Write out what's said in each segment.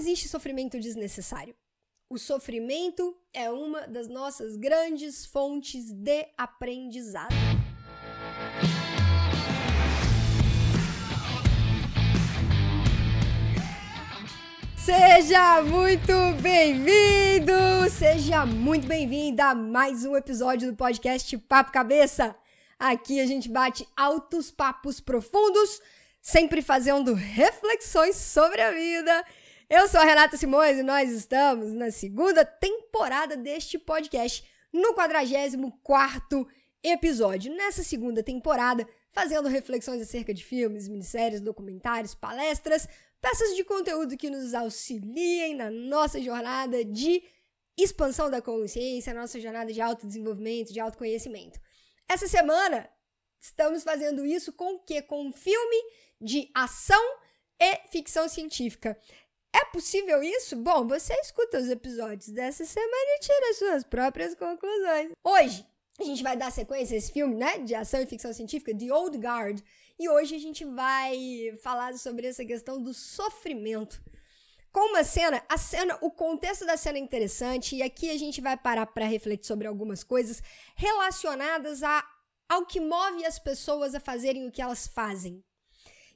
existe sofrimento desnecessário. O sofrimento é uma das nossas grandes fontes de aprendizado. Seja muito bem-vindo, seja muito bem-vinda a mais um episódio do podcast Papo Cabeça. Aqui a gente bate altos papos profundos, sempre fazendo reflexões sobre a vida. Eu sou a Renata Simões e nós estamos na segunda temporada deste podcast, no 44 episódio. Nessa segunda temporada, fazendo reflexões acerca de filmes, minisséries, documentários, palestras, peças de conteúdo que nos auxiliem na nossa jornada de expansão da consciência, nossa jornada de autodesenvolvimento, de autoconhecimento. Essa semana estamos fazendo isso com o quê? Com um filme de ação e ficção científica. É possível isso? Bom, você escuta os episódios dessa semana e tira suas próprias conclusões. Hoje, a gente vai dar sequência a esse filme, né, de ação e ficção científica, The Old Guard, e hoje a gente vai falar sobre essa questão do sofrimento. Com uma cena, a cena, o contexto da cena é interessante e aqui a gente vai parar para refletir sobre algumas coisas relacionadas a, ao que move as pessoas a fazerem o que elas fazem.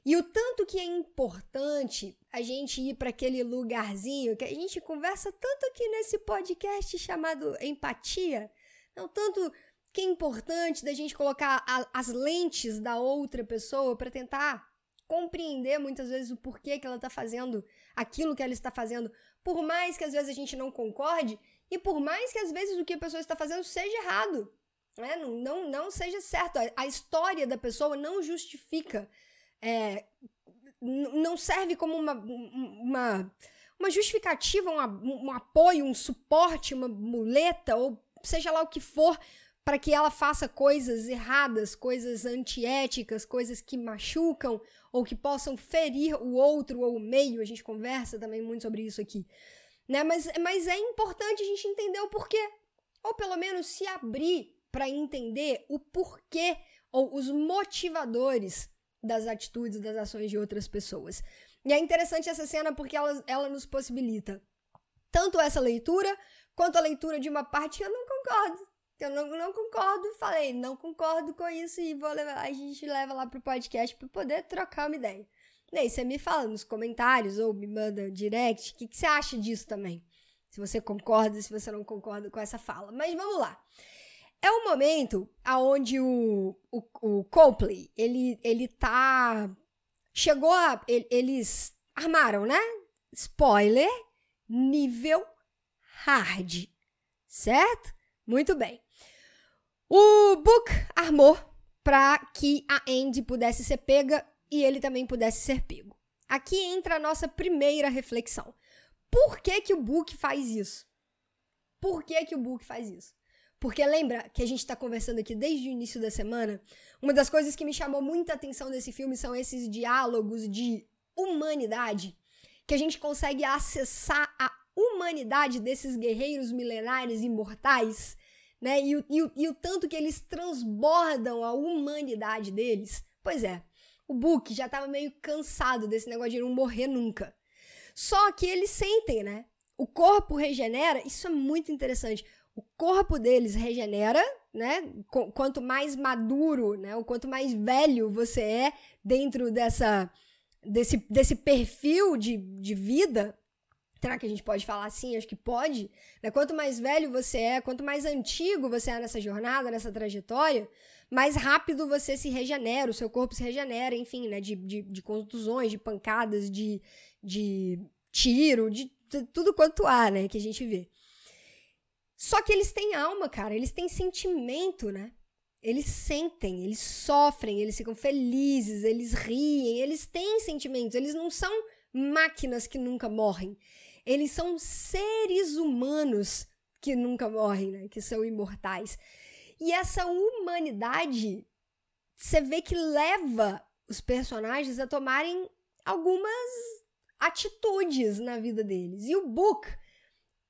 E o tanto que é importante a gente ir para aquele lugarzinho que a gente conversa tanto aqui nesse podcast chamado empatia, não tanto que é importante da gente colocar a, as lentes da outra pessoa para tentar compreender muitas vezes o porquê que ela está fazendo aquilo que ela está fazendo, por mais que às vezes a gente não concorde e por mais que às vezes o que a pessoa está fazendo seja errado, né? não, não, não seja certo. A, a história da pessoa não justifica, é, não serve como uma, uma, uma justificativa, um, um apoio, um suporte, uma muleta, ou seja lá o que for, para que ela faça coisas erradas, coisas antiéticas, coisas que machucam ou que possam ferir o outro ou o meio. A gente conversa também muito sobre isso aqui. Né? Mas, mas é importante a gente entender o porquê. Ou pelo menos se abrir para entender o porquê ou os motivadores das atitudes, das ações de outras pessoas. E é interessante essa cena porque ela, ela nos possibilita tanto essa leitura quanto a leitura de uma parte que eu não concordo eu não, não concordo, falei, não concordo com isso e vou levar, a gente leva lá pro podcast para poder trocar uma ideia. E aí você me fala nos comentários ou me manda direct, o que, que você acha disso também? Se você concorda, se você não concorda com essa fala. Mas vamos lá. É um momento aonde o, o, o Copley, ele, ele tá... Chegou a... Eles armaram, né? Spoiler, nível hard. Certo? Muito bem. O Book armou para que a Andy pudesse ser pega e ele também pudesse ser pego. Aqui entra a nossa primeira reflexão. Por que, que o Book faz isso? Por que, que o Book faz isso? Porque lembra que a gente está conversando aqui desde o início da semana? Uma das coisas que me chamou muita atenção desse filme são esses diálogos de humanidade, que a gente consegue acessar a humanidade desses guerreiros milenares imortais né? E o, e, o, e o tanto que eles transbordam a humanidade deles. Pois é, o Book já tava meio cansado desse negócio de não morrer nunca. Só que eles sentem, né? O corpo regenera, isso é muito interessante. O corpo deles regenera, né? Quanto mais maduro, né? O quanto mais velho você é dentro dessa desse, desse perfil de, de vida, Será que a gente pode falar assim? Acho que pode. Né? Quanto mais velho você é, quanto mais antigo você é nessa jornada, nessa trajetória, mais rápido você se regenera, o seu corpo se regenera, enfim, né? De, de, de contusões, de pancadas, de, de tiro, de, de tudo quanto há, né? Que a gente vê. Só que eles têm alma, cara, eles têm sentimento, né? Eles sentem, eles sofrem, eles ficam felizes, eles riem, eles têm sentimentos, eles não são máquinas que nunca morrem. Eles são seres humanos que nunca morrem, né? Que são imortais. E essa humanidade, você vê que leva os personagens a tomarem algumas atitudes na vida deles. E o Book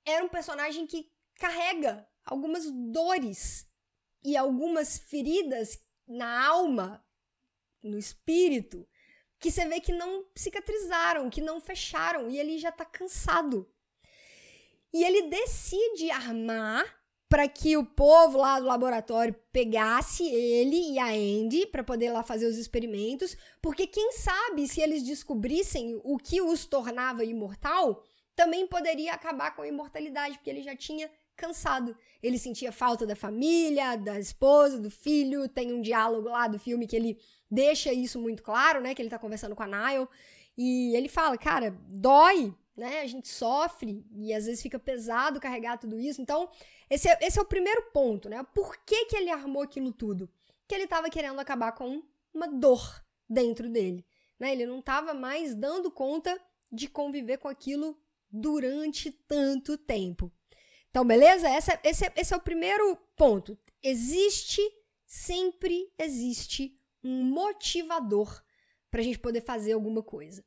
era um personagem que carrega algumas dores e algumas feridas na alma, no espírito, que você vê que não cicatrizaram, que não fecharam, e ele já tá cansado. E ele decide armar para que o povo lá do laboratório pegasse ele e a Andy para poder lá fazer os experimentos, porque quem sabe se eles descobrissem o que os tornava imortal, também poderia acabar com a imortalidade, porque ele já tinha cansado. Ele sentia falta da família, da esposa, do filho. Tem um diálogo lá do filme que ele deixa isso muito claro, né? Que ele tá conversando com a Nile. E ele fala, cara, dói, né? A gente sofre e às vezes fica pesado carregar tudo isso. Então, esse é, esse é o primeiro ponto, né? Por que, que ele armou aquilo tudo? Que ele estava querendo acabar com uma dor dentro dele. Né? Ele não estava mais dando conta de conviver com aquilo durante tanto tempo. Então, beleza? Essa, esse, esse é o primeiro ponto. Existe, sempre existe um motivador para a gente poder fazer alguma coisa.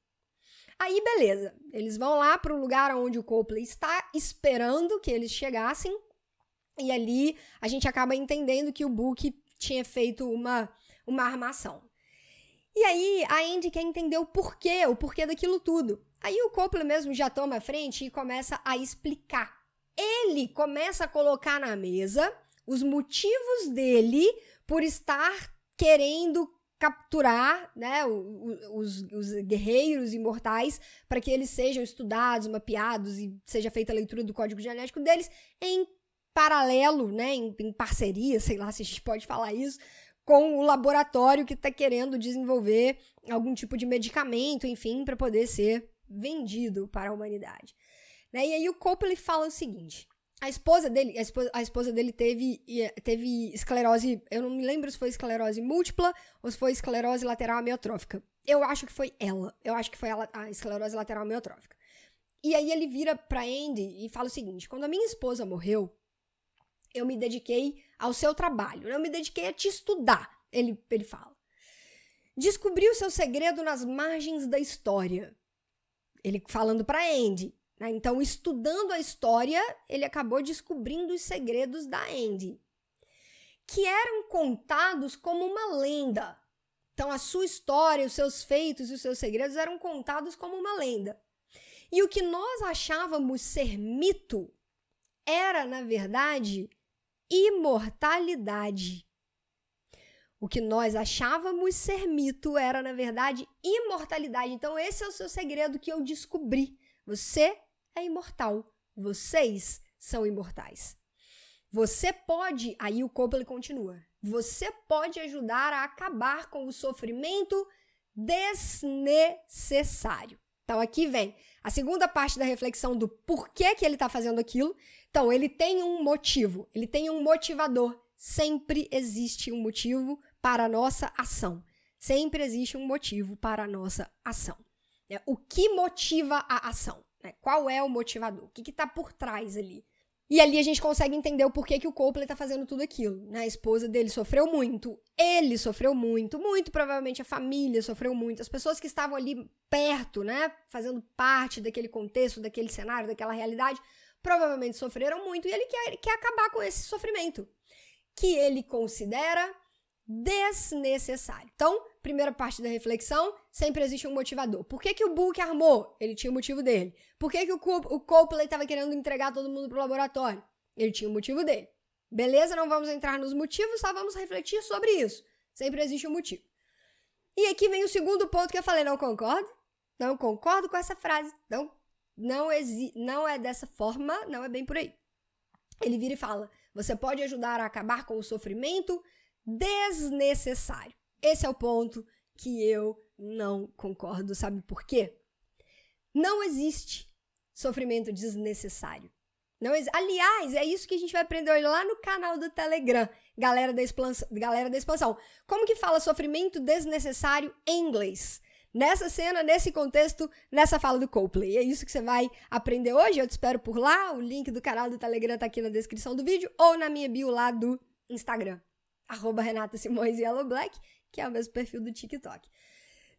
Aí, beleza. Eles vão lá para o lugar onde o Copley está, esperando que eles chegassem. E ali a gente acaba entendendo que o Book tinha feito uma, uma armação. E aí a Andy quer entender o porquê, o porquê daquilo tudo. Aí o Copley mesmo já toma a frente e começa a explicar. Ele começa a colocar na mesa os motivos dele por estar querendo capturar né, os, os guerreiros imortais para que eles sejam estudados, mapeados e seja feita a leitura do código genético deles em paralelo, né, em, em parceria, sei lá se a gente pode falar isso, com o laboratório que está querendo desenvolver algum tipo de medicamento, enfim, para poder ser vendido para a humanidade. Né? E aí o Copley fala o seguinte: a esposa dele, a esposa, a esposa dele teve, teve esclerose, eu não me lembro se foi esclerose múltipla ou se foi esclerose lateral amiotrófica. Eu acho que foi ela. Eu acho que foi a, a esclerose lateral amiotrófica. E aí ele vira pra Andy e fala o seguinte: quando a minha esposa morreu, eu me dediquei ao seu trabalho, eu me dediquei a te estudar. Ele, ele fala. Descobri o seu segredo nas margens da história. Ele falando pra Andy. Né? Então, estudando a história, ele acabou descobrindo os segredos da Andy, que eram contados como uma lenda. Então, a sua história, os seus feitos e os seus segredos eram contados como uma lenda. E o que nós achávamos ser mito era, na verdade, imortalidade. O que nós achávamos ser mito era, na verdade, imortalidade. Então, esse é o seu segredo que eu descobri. Você é imortal. Vocês são imortais. Você pode, aí o Copley continua, você pode ajudar a acabar com o sofrimento desnecessário. Então aqui vem a segunda parte da reflexão do porquê que ele está fazendo aquilo. Então ele tem um motivo, ele tem um motivador. Sempre existe um motivo para a nossa ação. Sempre existe um motivo para a nossa ação. É, o que motiva a ação? Né? Qual é o motivador? O que está por trás ali? E ali a gente consegue entender o porquê que o Copley está fazendo tudo aquilo. Né? A esposa dele sofreu muito, ele sofreu muito, muito provavelmente a família sofreu muito, as pessoas que estavam ali perto, né, fazendo parte daquele contexto, daquele cenário, daquela realidade, provavelmente sofreram muito e ele quer, quer acabar com esse sofrimento que ele considera desnecessário. Então, primeira parte da reflexão, sempre existe um motivador. Por que, que o Book armou? Ele tinha o motivo dele. Por que, que o, o Copley estava querendo entregar todo mundo pro laboratório? Ele tinha o motivo dele. Beleza, não vamos entrar nos motivos, só vamos refletir sobre isso. Sempre existe um motivo. E aqui vem o segundo ponto que eu falei, não concordo? Não concordo com essa frase. Não, não, não é dessa forma, não é bem por aí. Ele vira e fala: você pode ajudar a acabar com o sofrimento desnecessário. Esse é o ponto que eu não concordo. Sabe por quê? Não existe sofrimento desnecessário. Não. Aliás, é isso que a gente vai aprender lá no canal do Telegram, galera da, expansão, galera da expansão. Como que fala sofrimento desnecessário em inglês? Nessa cena, nesse contexto, nessa fala do Coldplay. É isso que você vai aprender hoje. Eu te espero por lá. O link do canal do Telegram tá aqui na descrição do vídeo ou na minha bio lá do Instagram. Arroba Renata Simões Yellow Black que é o mesmo perfil do TikTok.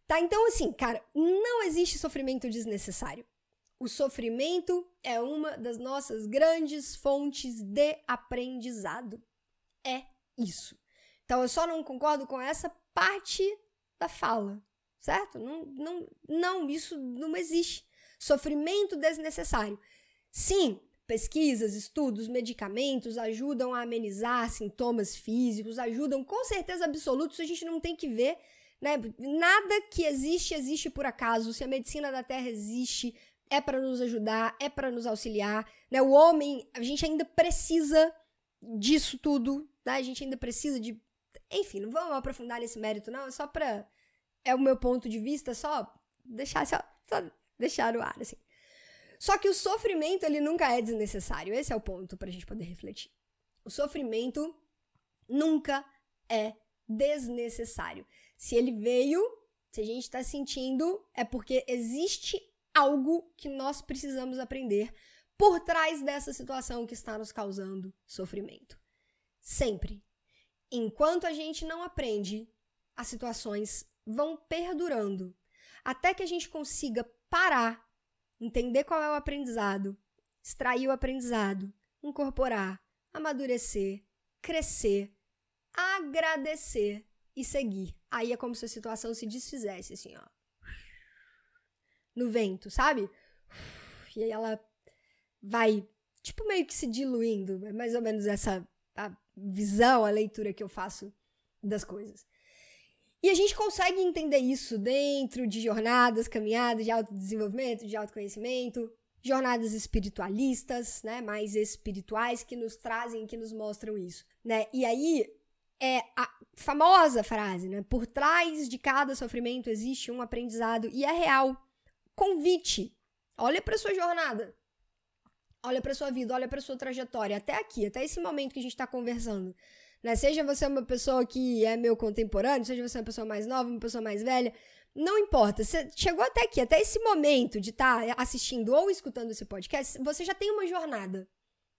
Tá? Então, assim, cara, não existe sofrimento desnecessário. O sofrimento é uma das nossas grandes fontes de aprendizado. É isso. Então, eu só não concordo com essa parte da fala. certo? Não, não, não, isso não existe. Sofrimento desnecessário. Sim, pesquisas, estudos, medicamentos ajudam a amenizar sintomas físicos, ajudam com certeza absoluta, isso a gente não tem que ver, né? Nada que existe existe por acaso. Se a medicina da Terra existe, é para nos ajudar, é para nos auxiliar, né? O homem, a gente ainda precisa disso tudo, né? A gente ainda precisa de enfim, não vamos aprofundar nesse mérito não, é só para é o meu ponto de vista, só deixar só, só deixar no ar assim. Só que o sofrimento ele nunca é desnecessário. Esse é o ponto para a gente poder refletir. O sofrimento nunca é desnecessário. Se ele veio, se a gente está sentindo, é porque existe algo que nós precisamos aprender por trás dessa situação que está nos causando sofrimento. Sempre. Enquanto a gente não aprende, as situações vão perdurando até que a gente consiga parar, entender qual é o aprendizado, extrair o aprendizado, incorporar, amadurecer, crescer, agradecer e seguir. Aí é como se a situação se desfizesse, assim, ó. No vento, sabe? E aí ela vai, tipo, meio que se diluindo. É mais ou menos essa a visão, a leitura que eu faço das coisas. E a gente consegue entender isso dentro de jornadas, caminhadas de autodesenvolvimento, de autoconhecimento, jornadas espiritualistas, né, mais espirituais que nos trazem, que nos mostram isso, né? E aí é a famosa frase, né? Por trás de cada sofrimento existe um aprendizado e é real. Convite. Olha para sua jornada. Olha para sua vida, olha para sua trajetória até aqui, até esse momento que a gente está conversando. Né? Seja você uma pessoa que é meu contemporâneo, seja você uma pessoa mais nova, uma pessoa mais velha, não importa. Você chegou até aqui, até esse momento de estar tá assistindo ou escutando esse podcast, você já tem uma jornada.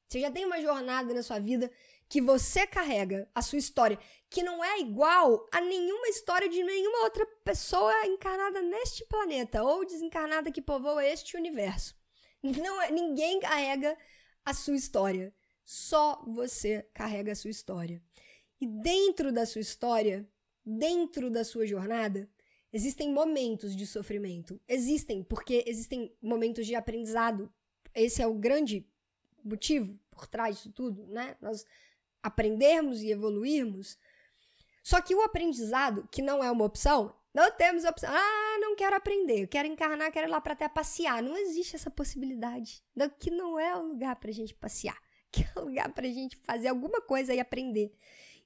Você já tem uma jornada na sua vida que você carrega, a sua história, que não é igual a nenhuma história de nenhuma outra pessoa encarnada neste planeta ou desencarnada que povoa este universo. Não, é, ninguém carrega a sua história. Só você carrega a sua história. E dentro da sua história, dentro da sua jornada, existem momentos de sofrimento. Existem, porque existem momentos de aprendizado. Esse é o grande motivo por trás disso tudo, né? Nós aprendermos e evoluirmos. Só que o aprendizado, que não é uma opção, não temos opção. Ah, não quero aprender, quero encarnar, quero ir lá para até passear. Não existe essa possibilidade. Que não é o lugar pra gente passear. Que é o lugar pra gente fazer alguma coisa e aprender.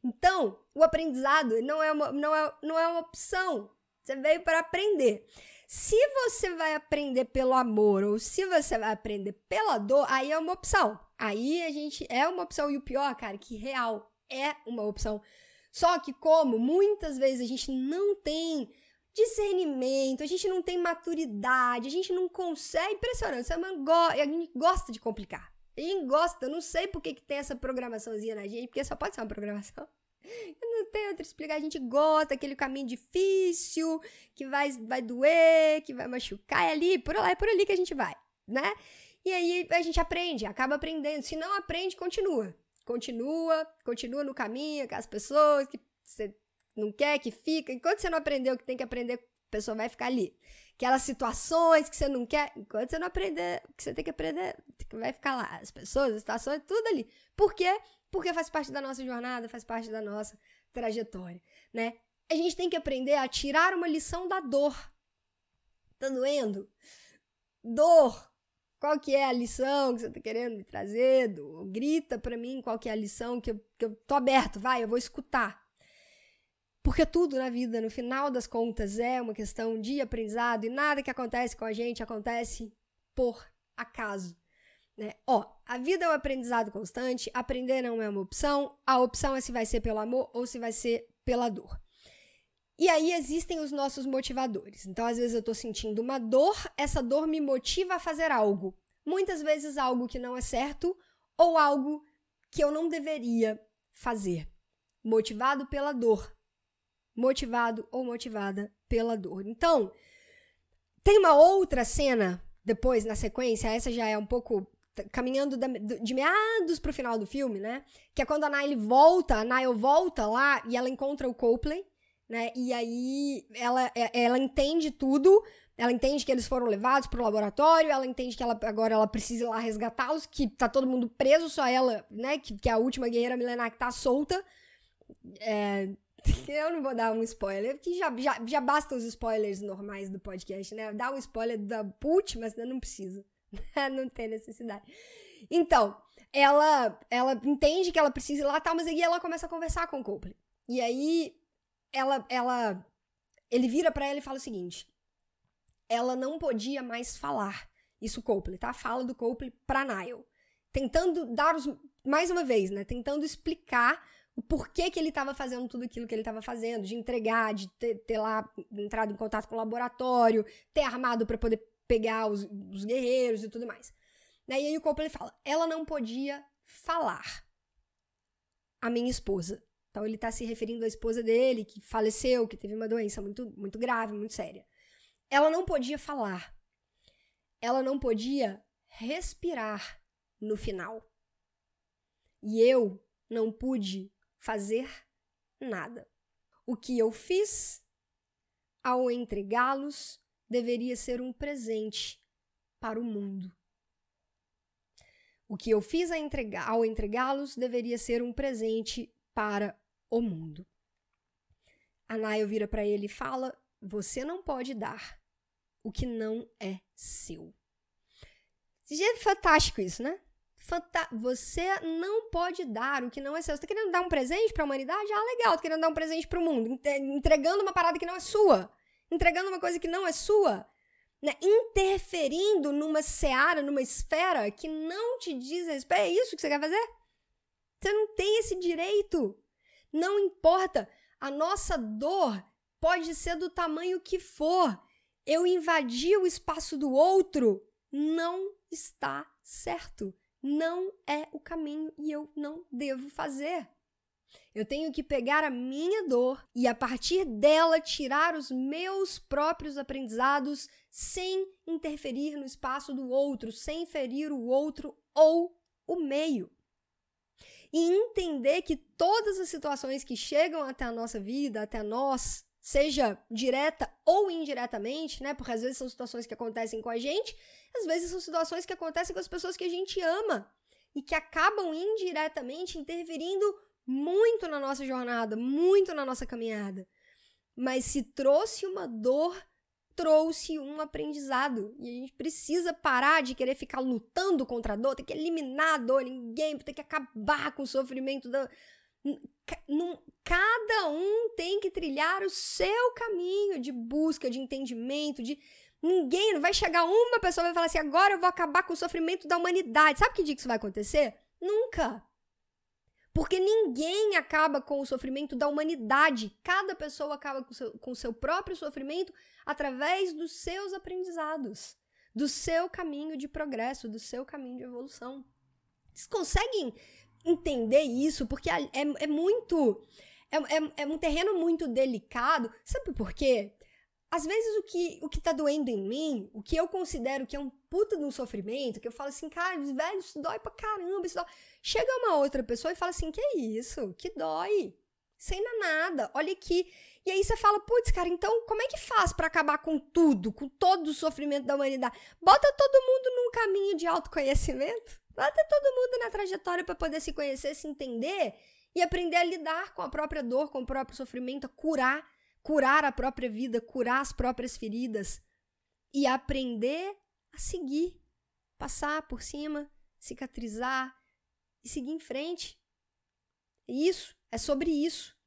Então, o aprendizado não é uma, não é, não é uma opção. Você veio para aprender. Se você vai aprender pelo amor ou se você vai aprender pela dor, aí é uma opção. Aí a gente é uma opção. E o pior, cara, que real é uma opção. Só que como muitas vezes a gente não tem discernimento, a gente não tem maturidade, a gente não consegue. Impressionante, a gente gosta de complicar. Gente gosta, eu não sei por que, que tem essa programaçãozinha na gente, porque só pode ser uma programação. Não tenho outra explicar. A gente gosta aquele caminho difícil, que vai, vai doer, que vai machucar. É ali, por lá, é por ali que a gente vai, né? E aí a gente aprende, acaba aprendendo. Se não aprende, continua. Continua, continua no caminho com as pessoas que você não quer que fica. Enquanto você não aprendeu o que tem que aprender, a pessoa vai ficar ali. Aquelas situações que você não quer, enquanto você não aprender que você tem que aprender, vai ficar lá. As pessoas, as situações, tudo ali. Por quê? Porque faz parte da nossa jornada, faz parte da nossa trajetória, né? A gente tem que aprender a tirar uma lição da dor. Tá doendo? Dor qual que é a lição que você tá querendo me trazer? Do, grita para mim qual que é a lição que eu, que eu tô aberto, vai, eu vou escutar. Porque tudo na vida, no final das contas, é uma questão de aprendizado e nada que acontece com a gente acontece por acaso. Né? Ó, a vida é um aprendizado constante, aprender não é uma opção, a opção é se vai ser pelo amor ou se vai ser pela dor. E aí existem os nossos motivadores. Então, às vezes eu tô sentindo uma dor, essa dor me motiva a fazer algo. Muitas vezes algo que não é certo ou algo que eu não deveria fazer. Motivado pela dor. Motivado ou motivada pela dor. Então, tem uma outra cena depois na sequência, essa já é um pouco caminhando de meados pro final do filme, né? Que é quando a Nile volta, a Nile volta lá e ela encontra o Copley né? E aí ela, é, ela entende tudo, ela entende que eles foram levados pro laboratório, ela entende que ela, agora ela precisa ir lá resgatá-los, que tá todo mundo preso, só ela, né? Que, que é a última guerreira milenar que tá solta. É, eu não vou dar um spoiler, porque já, já, já basta os spoilers normais do podcast, né? Dá um spoiler da Put, mas não precisa. não tem necessidade. Então, ela ela entende que ela precisa ir lá, tal, mas aí ela começa a conversar com o Copley. E aí ela ela ele vira para ela e fala o seguinte: ela não podia mais falar. Isso Copley, tá? Fala do Copley para Niall, tentando dar os mais uma vez, né? Tentando explicar o porquê que ele estava fazendo tudo aquilo que ele estava fazendo, de entregar, de ter, ter, lá entrado em contato com o laboratório, ter armado para poder pegar os, os, guerreiros e tudo mais. E aí o Copley fala: ela não podia falar. A minha esposa. Então ele está se referindo à esposa dele, que faleceu, que teve uma doença muito, muito grave, muito séria. Ela não podia falar. Ela não podia respirar no final. E eu não pude fazer nada. O que eu fiz ao entregá-los deveria ser um presente para o mundo. O que eu fiz ao entregá-los deveria ser um presente para o mundo. Anaio vira para ele e fala: Você não pode dar o que não é seu. É fantástico isso, né? Fanta você não pode dar o que não é seu. Você tá querendo dar um presente para a humanidade? Ah, legal, tá querendo dar um presente para o mundo, entregando uma parada que não é sua, entregando uma coisa que não é sua, né? interferindo numa seara, numa esfera que não te diz respeito. É isso que você quer fazer? Você não tem esse direito. Não importa. A nossa dor pode ser do tamanho que for. Eu invadir o espaço do outro não está certo não é o caminho e eu não devo fazer. Eu tenho que pegar a minha dor e, a partir dela, tirar os meus próprios aprendizados sem interferir no espaço do outro, sem ferir o outro ou o meio. E entender que todas as situações que chegam até a nossa vida, até nós, seja direta ou indiretamente, né? Porque às vezes são situações que acontecem com a gente, às vezes são situações que acontecem com as pessoas que a gente ama e que acabam indiretamente interferindo muito na nossa jornada, muito na nossa caminhada. Mas se trouxe uma dor, trouxe um aprendizado. E a gente precisa parar de querer ficar lutando contra a dor, tem que eliminar a dor, ninguém tem que acabar com o sofrimento da, cada um tem que trilhar o seu caminho de busca, de entendimento, de ninguém, não vai chegar uma pessoa e vai falar assim, agora eu vou acabar com o sofrimento da humanidade. Sabe que dia que isso vai acontecer? Nunca. Porque ninguém acaba com o sofrimento da humanidade. Cada pessoa acaba com seu, com o seu próprio sofrimento através dos seus aprendizados, do seu caminho de progresso, do seu caminho de evolução. Vocês conseguem entender isso, porque é, é muito. É, é, é, um terreno muito delicado. Sabe por quê? Às vezes o que, o que tá doendo em mim, o que eu considero que é um puta de um sofrimento, que eu falo assim, cara, velho, isso dói pra caramba, isso dói. Chega uma outra pessoa e fala assim, que isso? Que dói? Sem nada, olha aqui. E aí você fala, putz, cara, então como é que faz para acabar com tudo, com todo o sofrimento da humanidade? Bota todo mundo num caminho de autoconhecimento. Bota todo mundo na trajetória para poder se conhecer, se entender e aprender a lidar com a própria dor, com o próprio sofrimento, a curar, curar a própria vida, curar as próprias feridas e aprender a seguir, passar por cima, cicatrizar e seguir em frente. Isso, é sobre isso,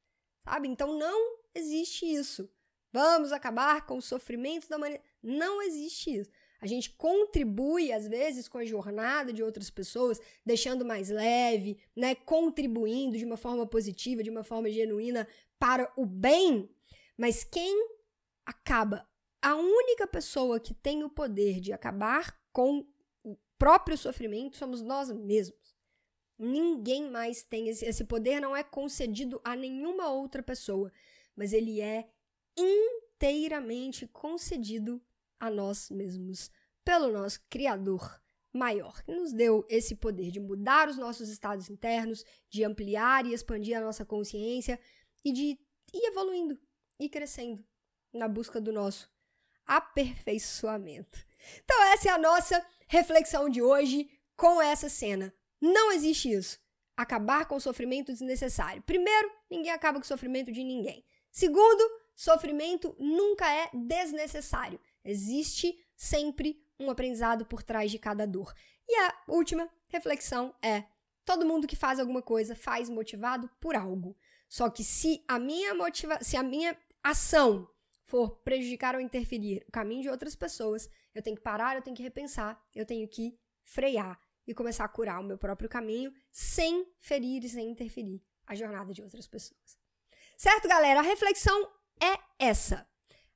sabe? Então não existe isso. Vamos acabar com o sofrimento da humanidade. Não existe isso. A gente contribui, às vezes, com a jornada de outras pessoas, deixando mais leve, né? Contribuindo de uma forma positiva, de uma forma genuína para o bem. Mas quem acaba, a única pessoa que tem o poder de acabar com o próprio sofrimento somos nós mesmos. Ninguém mais tem esse, esse poder, não é concedido a nenhuma outra pessoa, mas ele é inteiramente concedido a nós mesmos pelo nosso Criador maior, que nos deu esse poder de mudar os nossos estados internos, de ampliar e expandir a nossa consciência e de ir evoluindo, e crescendo na busca do nosso aperfeiçoamento. Então, essa é a nossa reflexão de hoje com essa cena. Não existe isso. Acabar com o sofrimento desnecessário. Primeiro, ninguém acaba com o sofrimento de ninguém. Segundo, sofrimento nunca é desnecessário. Existe sempre um aprendizado por trás de cada dor. E a última reflexão é: todo mundo que faz alguma coisa faz motivado por algo. Só que se a minha motiva se a minha ação for prejudicar ou interferir o caminho de outras pessoas, eu tenho que parar, eu tenho que repensar, eu tenho que frear e começar a curar o meu próprio caminho sem ferir e sem interferir a jornada de outras pessoas. Certo, galera? A reflexão é essa.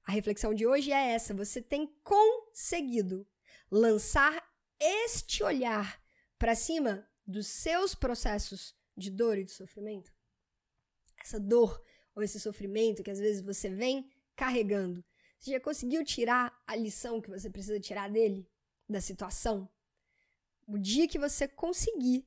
A reflexão de hoje é essa. Você tem conseguido lançar este olhar para cima dos seus processos de dor e de sofrimento? Essa dor ou esse sofrimento que às vezes você vem carregando. Você já conseguiu tirar a lição que você precisa tirar dele, da situação? O dia que você conseguir,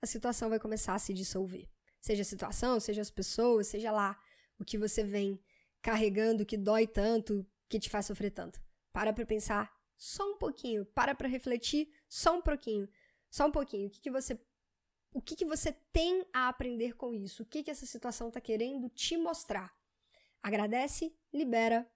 a situação vai começar a se dissolver. Seja a situação, seja as pessoas, seja lá o que você vem carregando que dói tanto, que te faz sofrer tanto. Para para pensar só um pouquinho, para para refletir só um pouquinho, só um pouquinho. O que, que você o que, que você tem a aprender com isso? O que, que essa situação está querendo te mostrar? Agradece, libera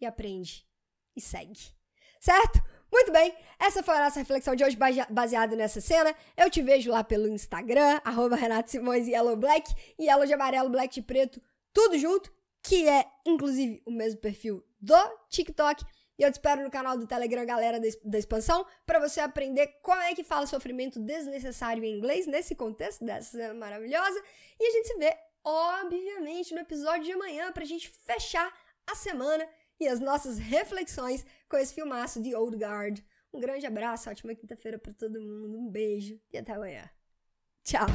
e aprende. E segue. Certo? Muito bem, essa foi a nossa reflexão de hoje baseada nessa cena. Eu te vejo lá pelo Instagram, arroba Renato Simões Yellow Black, e Yellow de amarelo, Black de preto, tudo junto, que é inclusive o mesmo perfil do TikTok. E eu te espero no canal do Telegram, galera da expansão, para você aprender como é que fala sofrimento desnecessário em inglês nesse contexto dessa cena maravilhosa. E a gente se vê obviamente, no episódio de amanhã, pra gente fechar a semana e as nossas reflexões com esse filmaço de Old Guard. Um grande abraço, ótima quinta-feira para todo mundo, um beijo e até amanhã. Tchau!